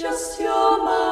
Just your mouth.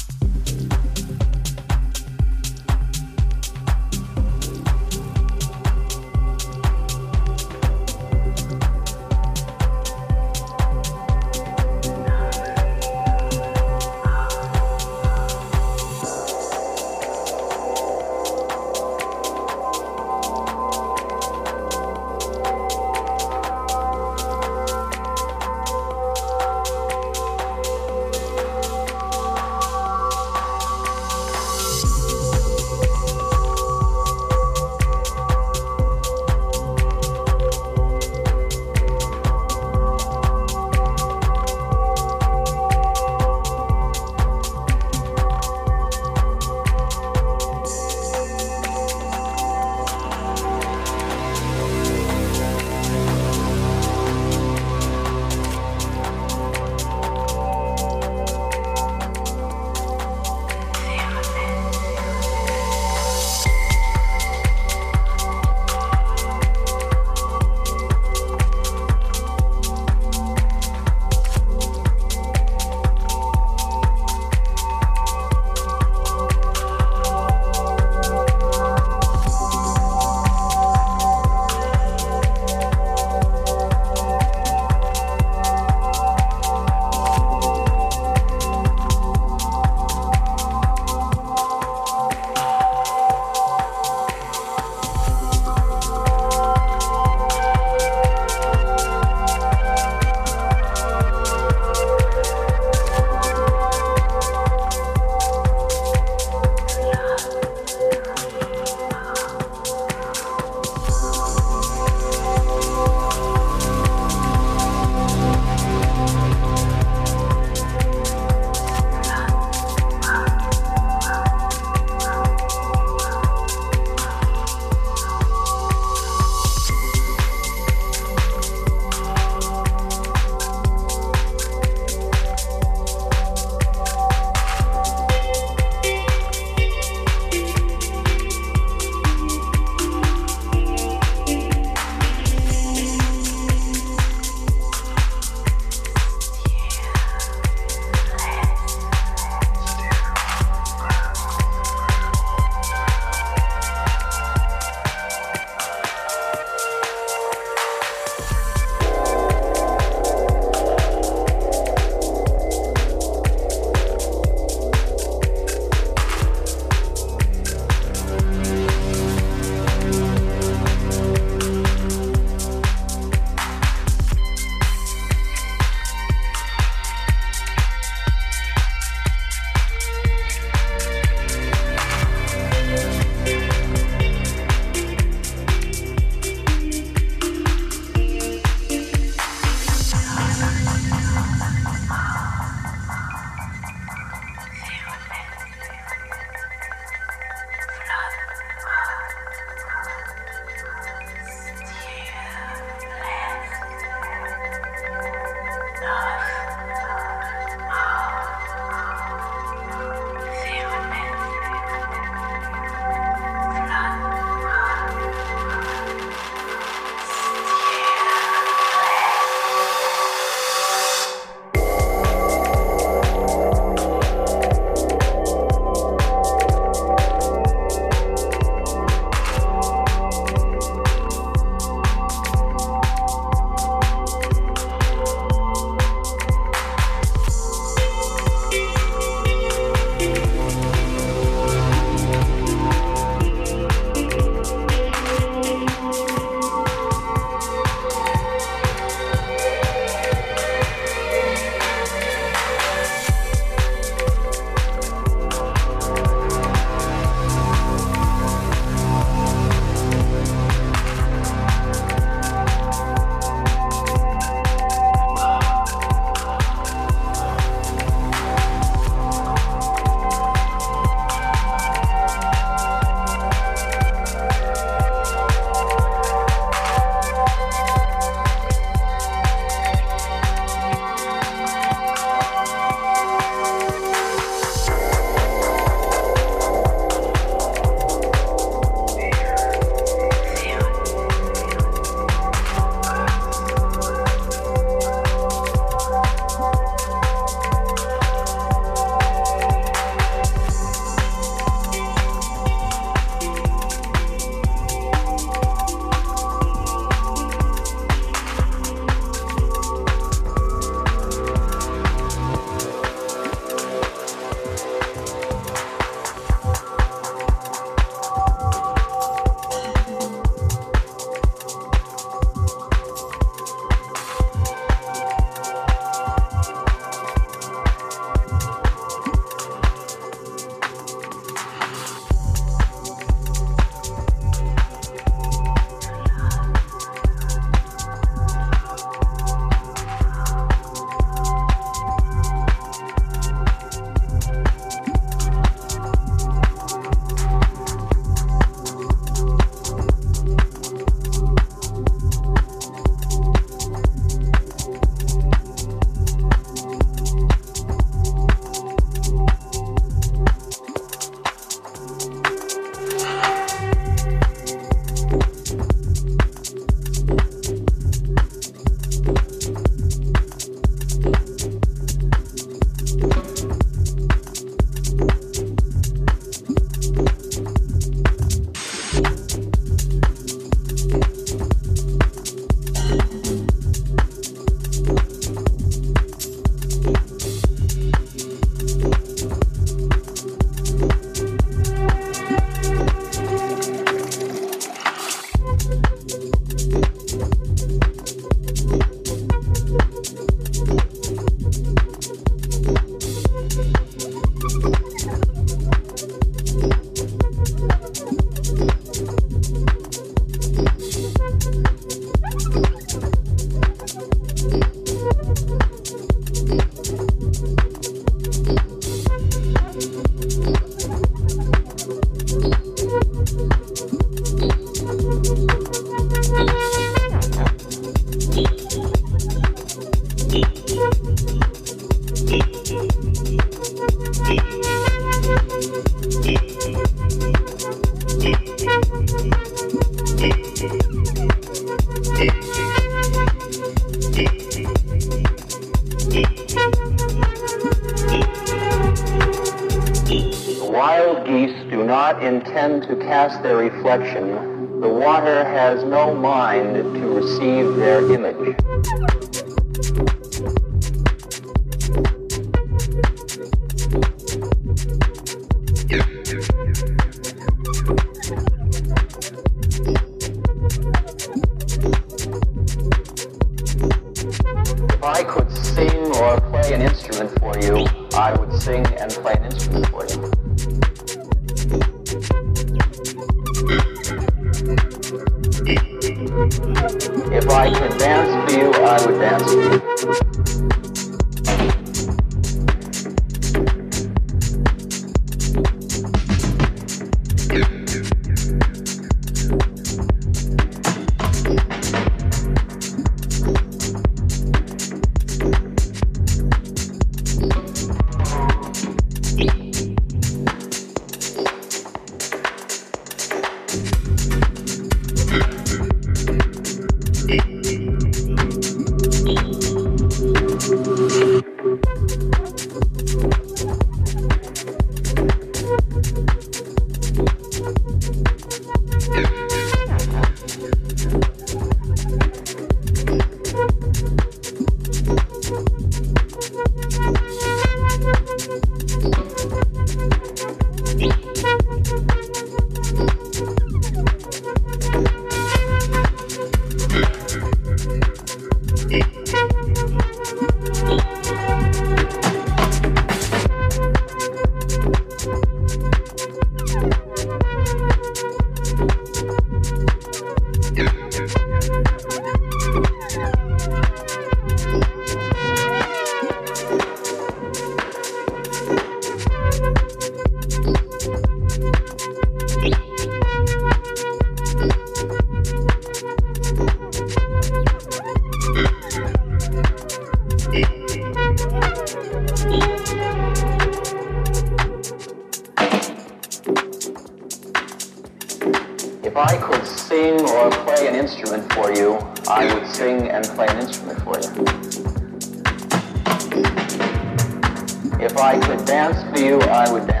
Dance for you, I would dance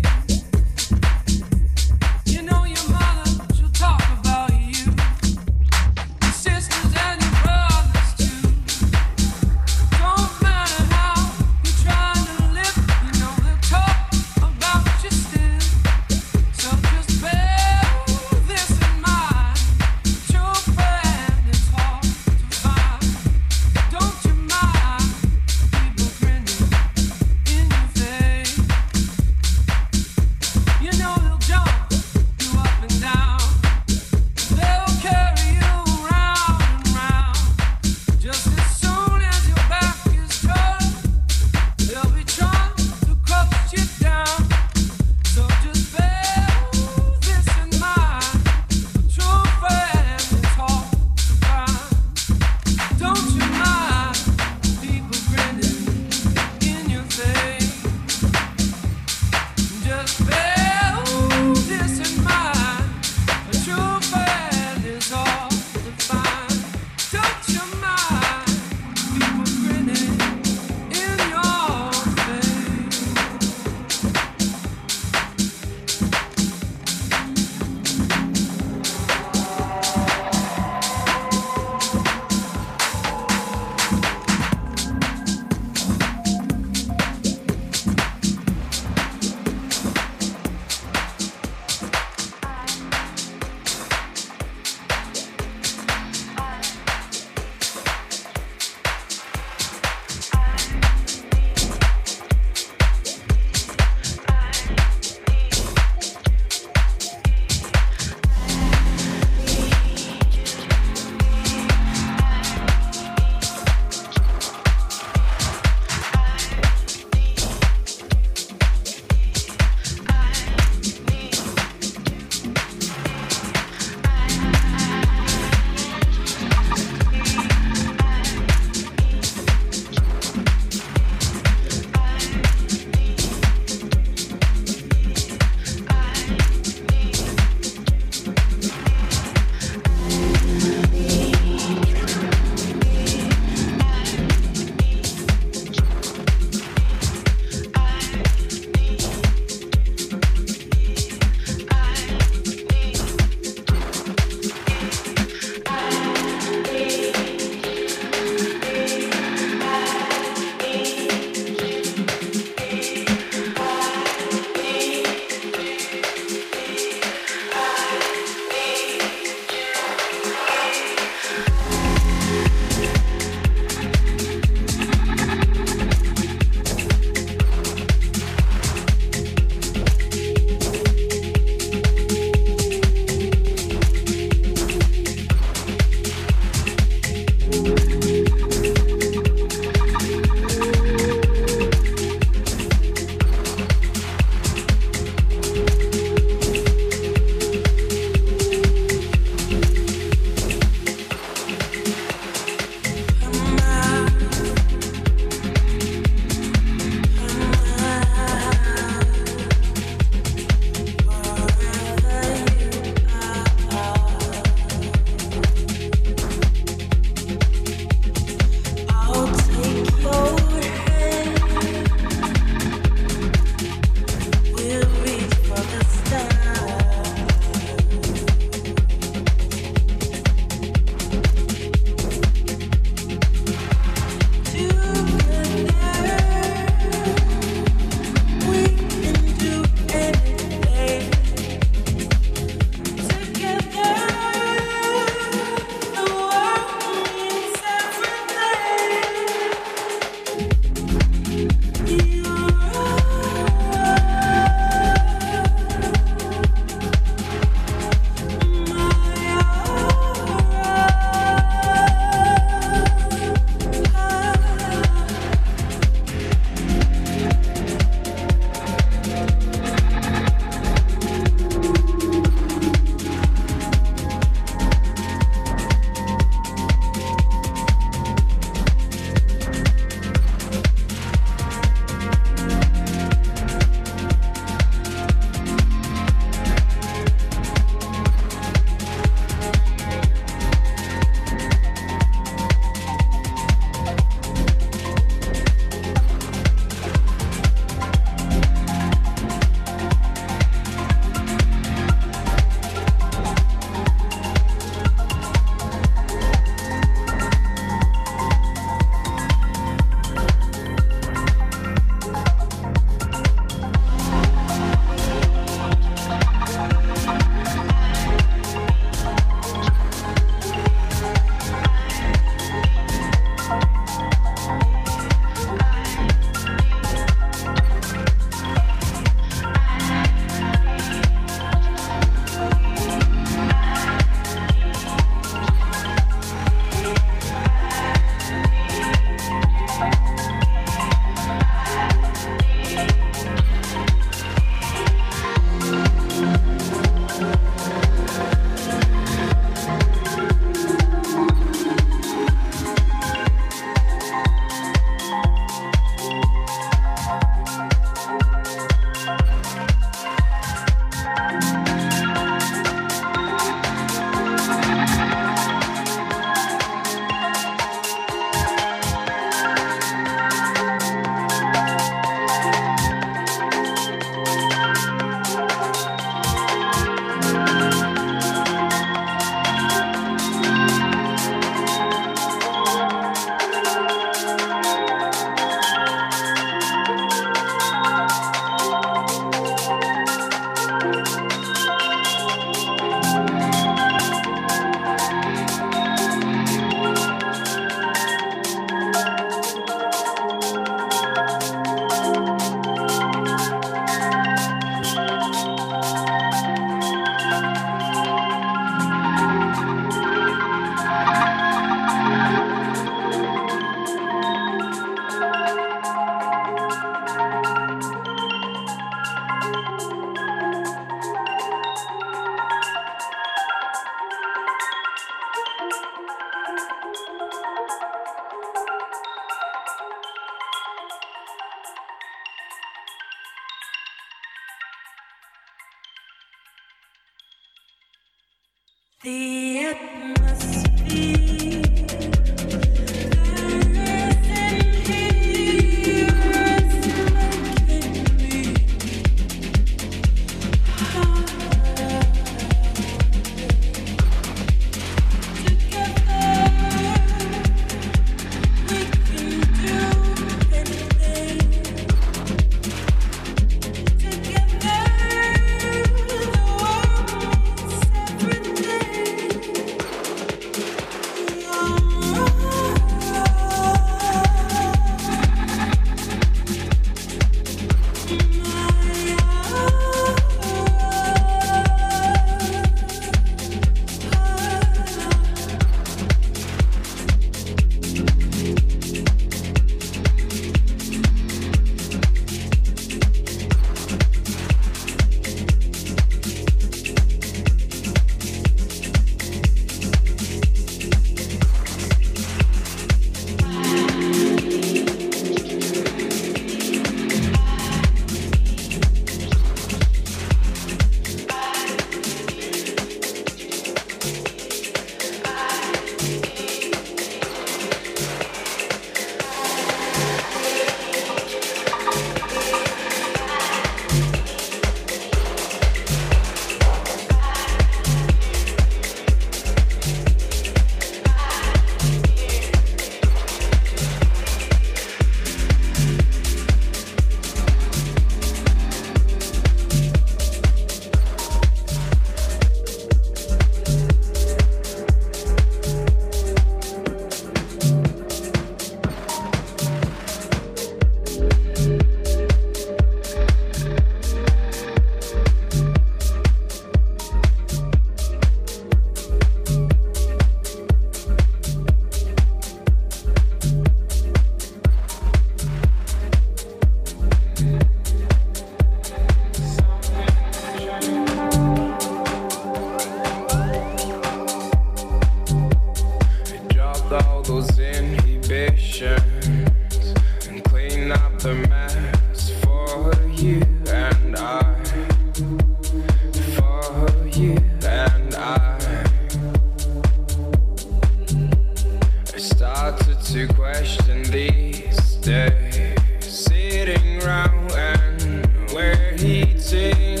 to question these days. Sitting round and we're heating.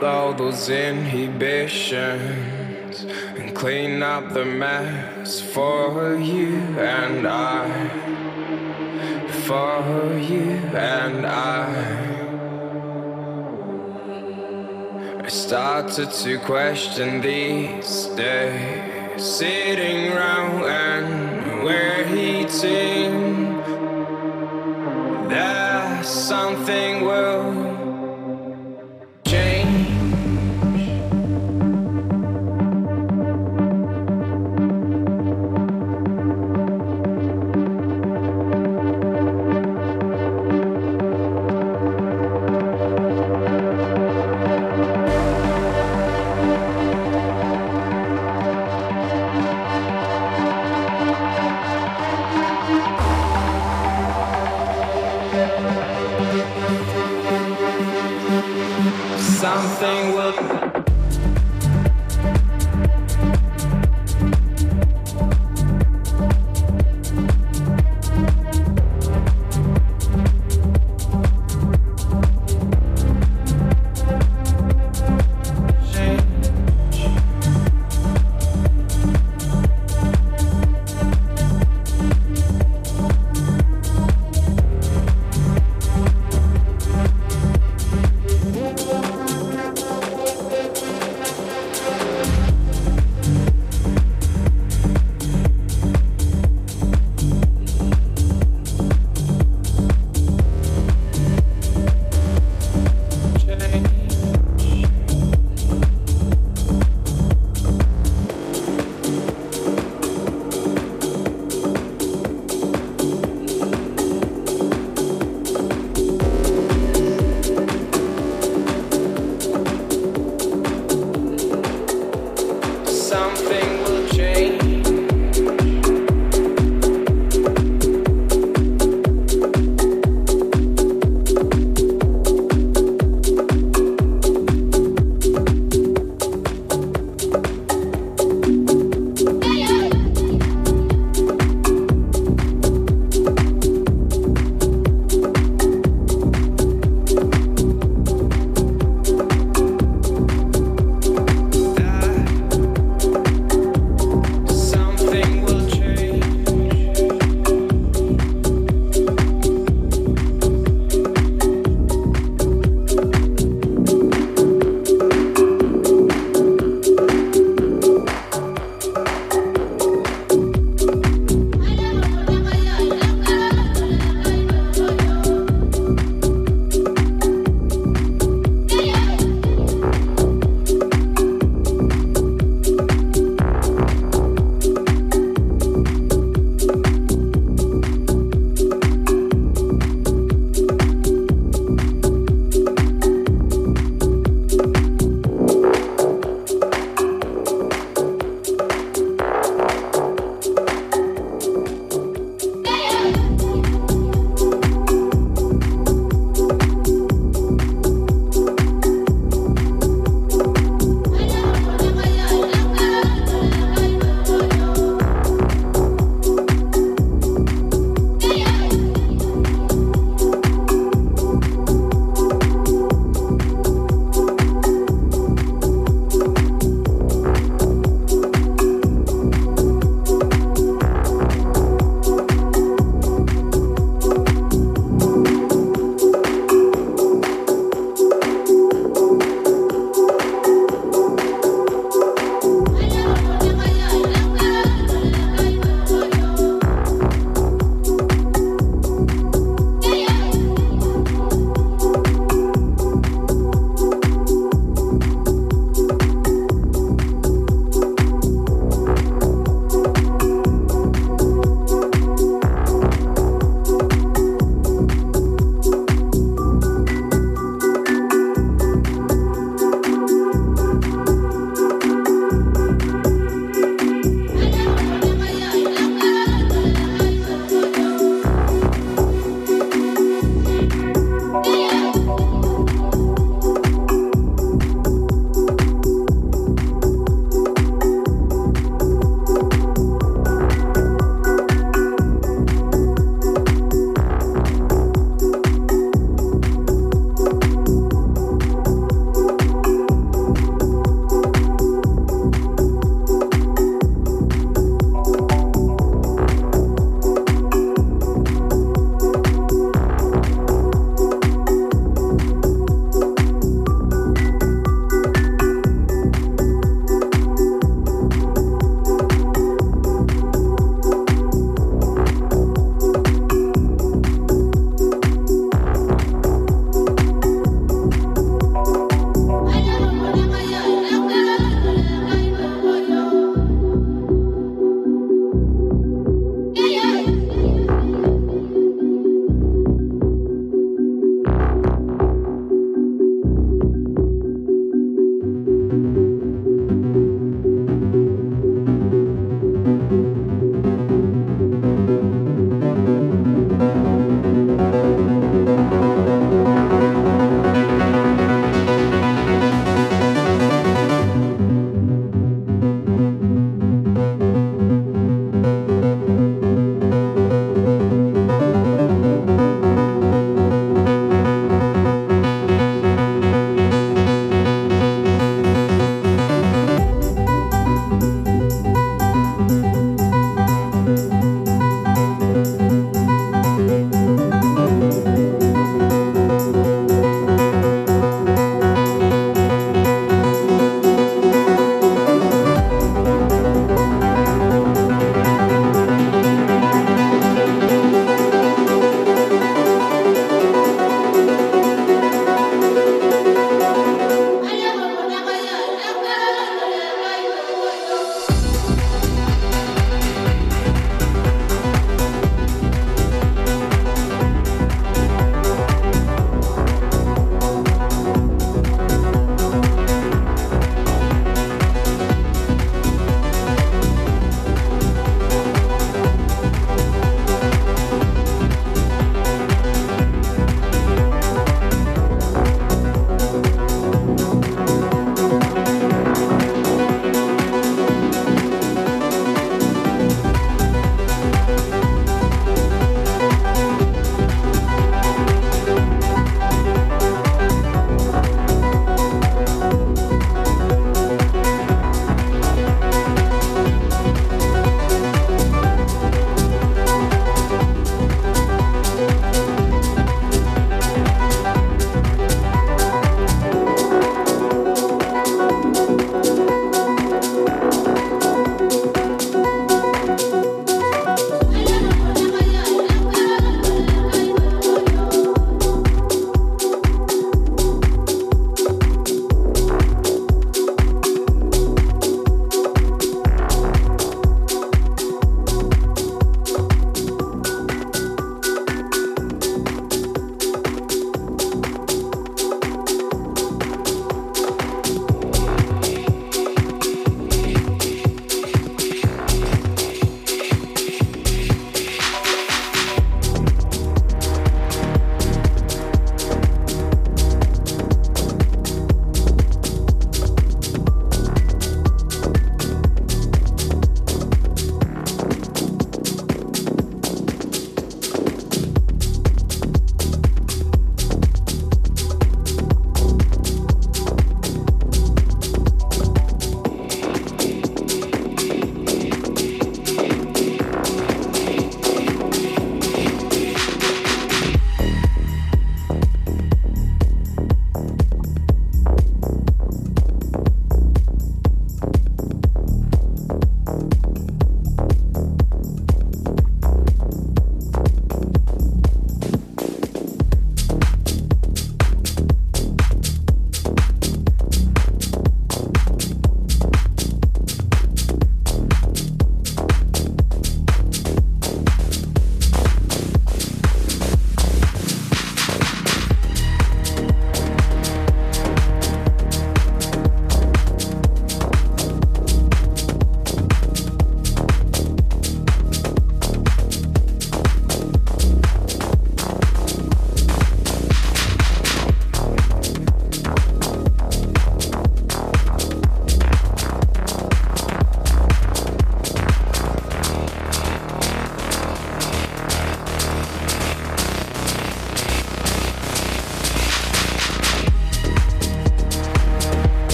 Those inhibitions and clean up the mess for you and I. For you and I. I started to question these days, sitting around and we're eating.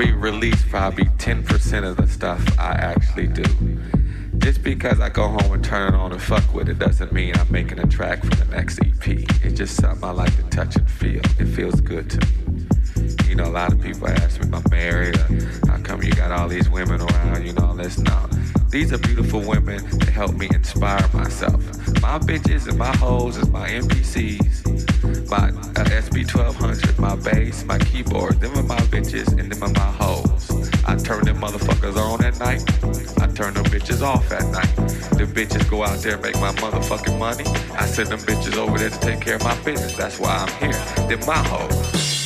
I'll probably 10% of the stuff I actually do. Just because I go home and turn it on and fuck with it doesn't mean I'm making a track for the next EP. It's just something I like to touch and feel. It feels good to me. You know, a lot of people ask me if I'm married or how come you got all these women around, you know, this. No. These are beautiful women that help me inspire myself. My bitches and my hoes is my MPCs, my uh, SP1200, my bass, my keyboard. Them are my bitches and them are my night. I turn them bitches off at night. The bitches go out there and make my motherfucking money. I send them bitches over there to take care of my business. That's why I'm here. They're my hoes.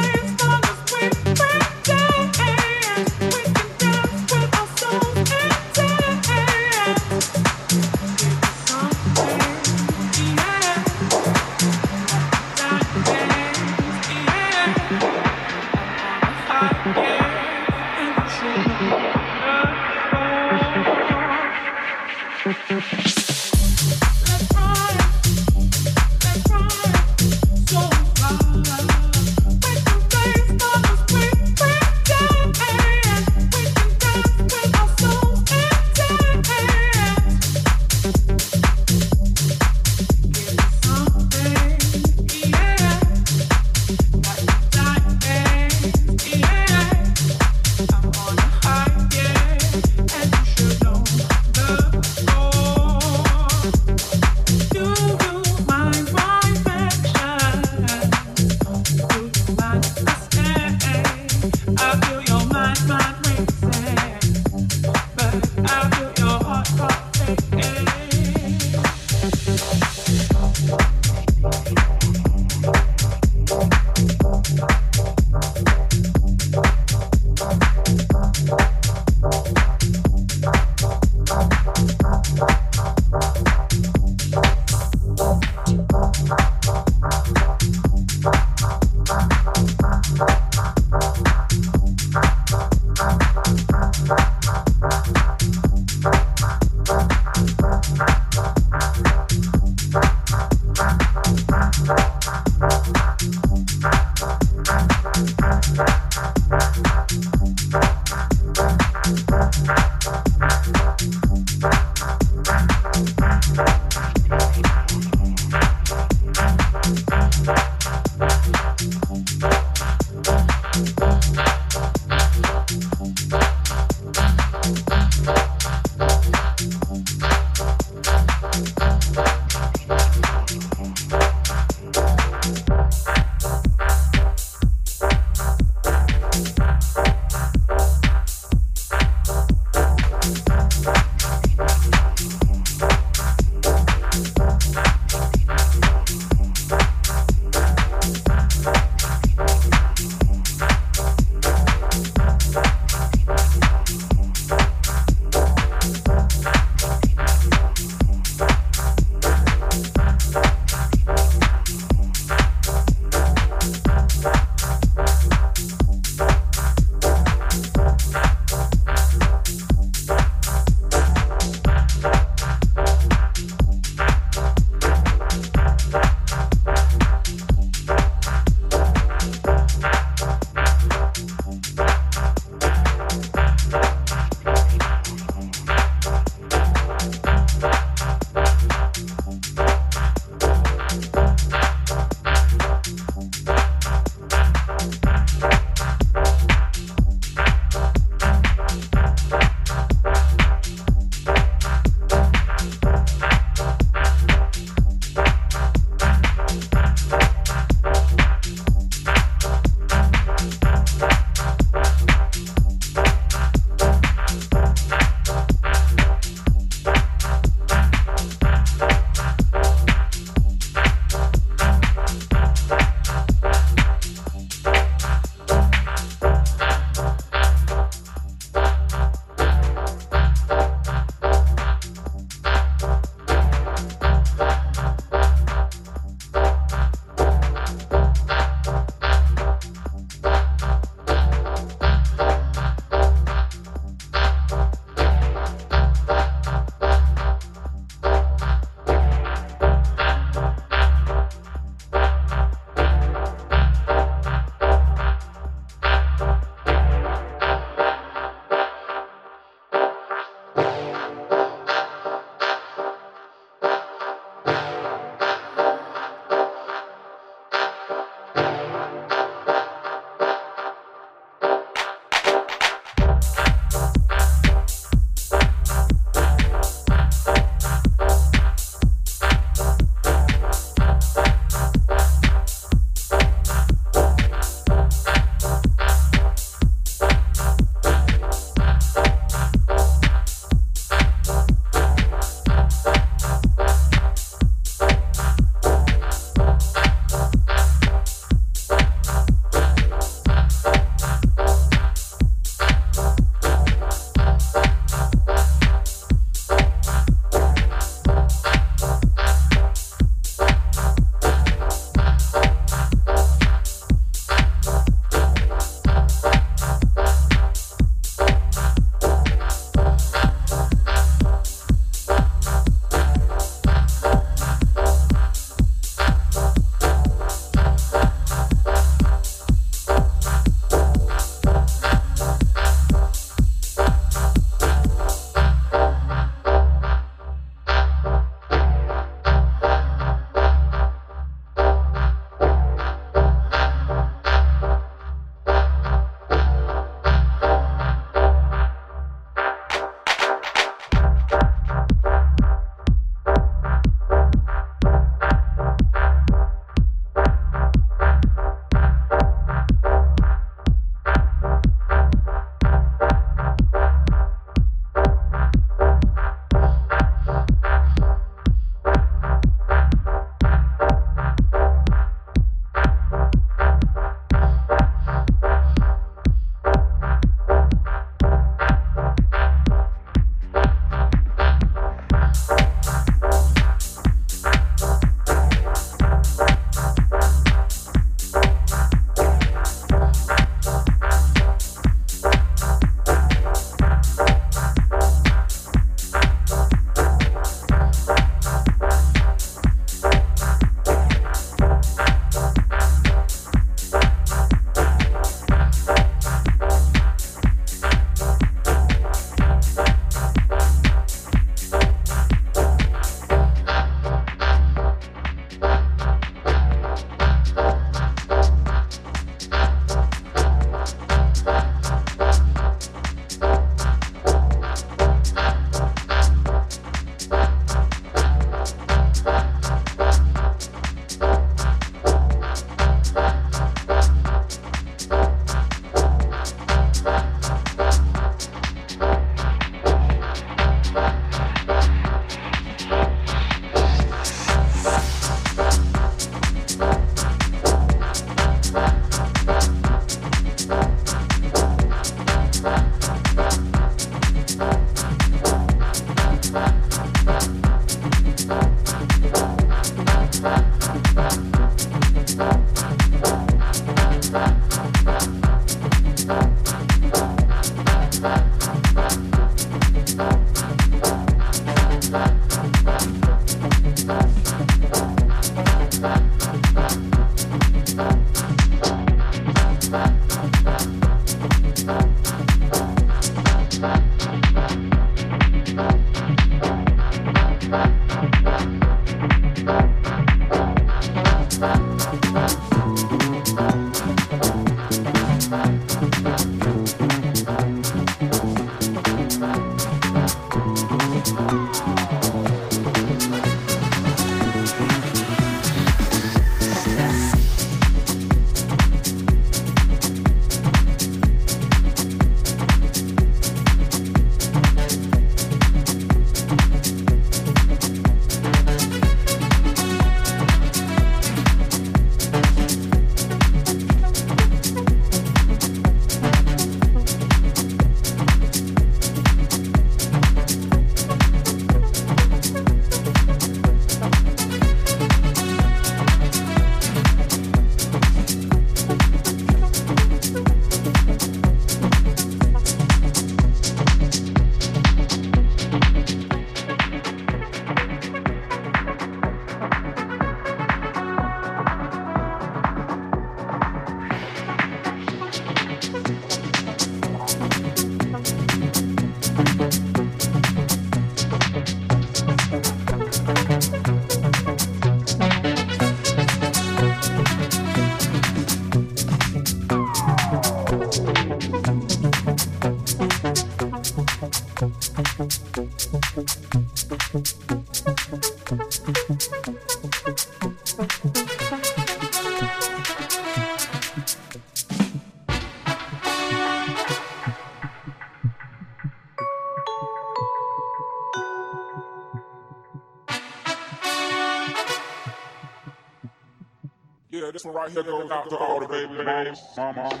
This one right here goes out to all the baby names. Mama.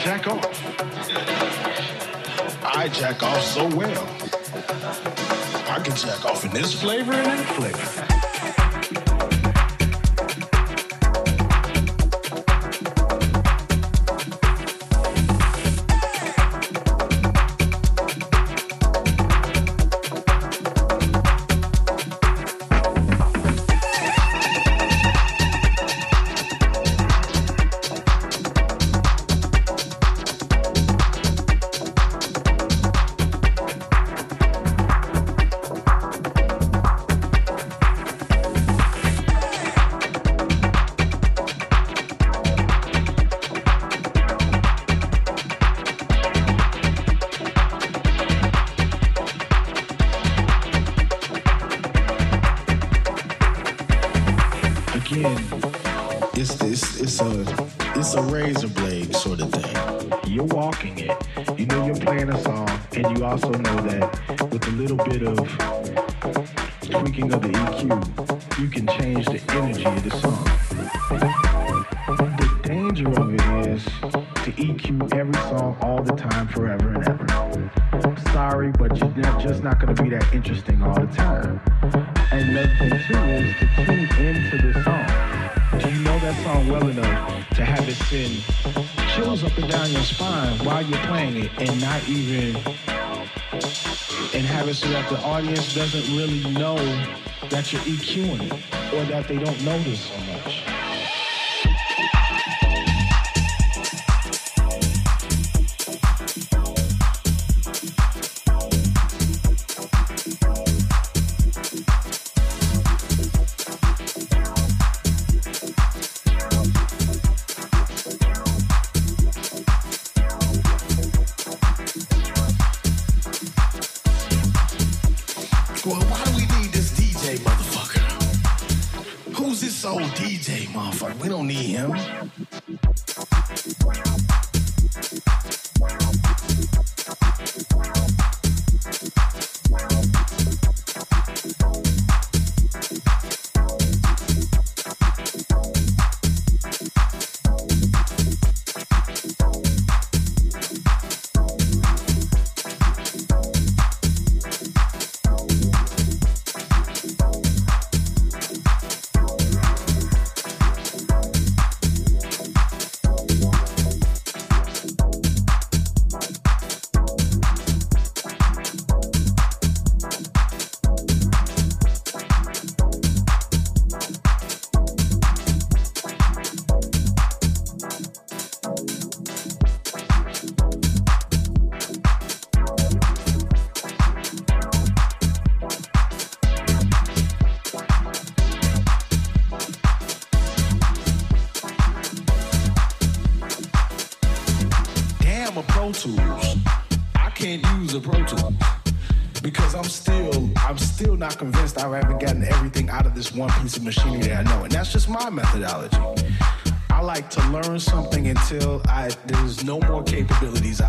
jack off. I jack off so well. I can jack off in this flavor and that flavor. audience doesn't really know that you're EQing it or that they don't notice so much. this one piece of machinery that I know. And that's just my methodology. I like to learn something until I there's no more capabilities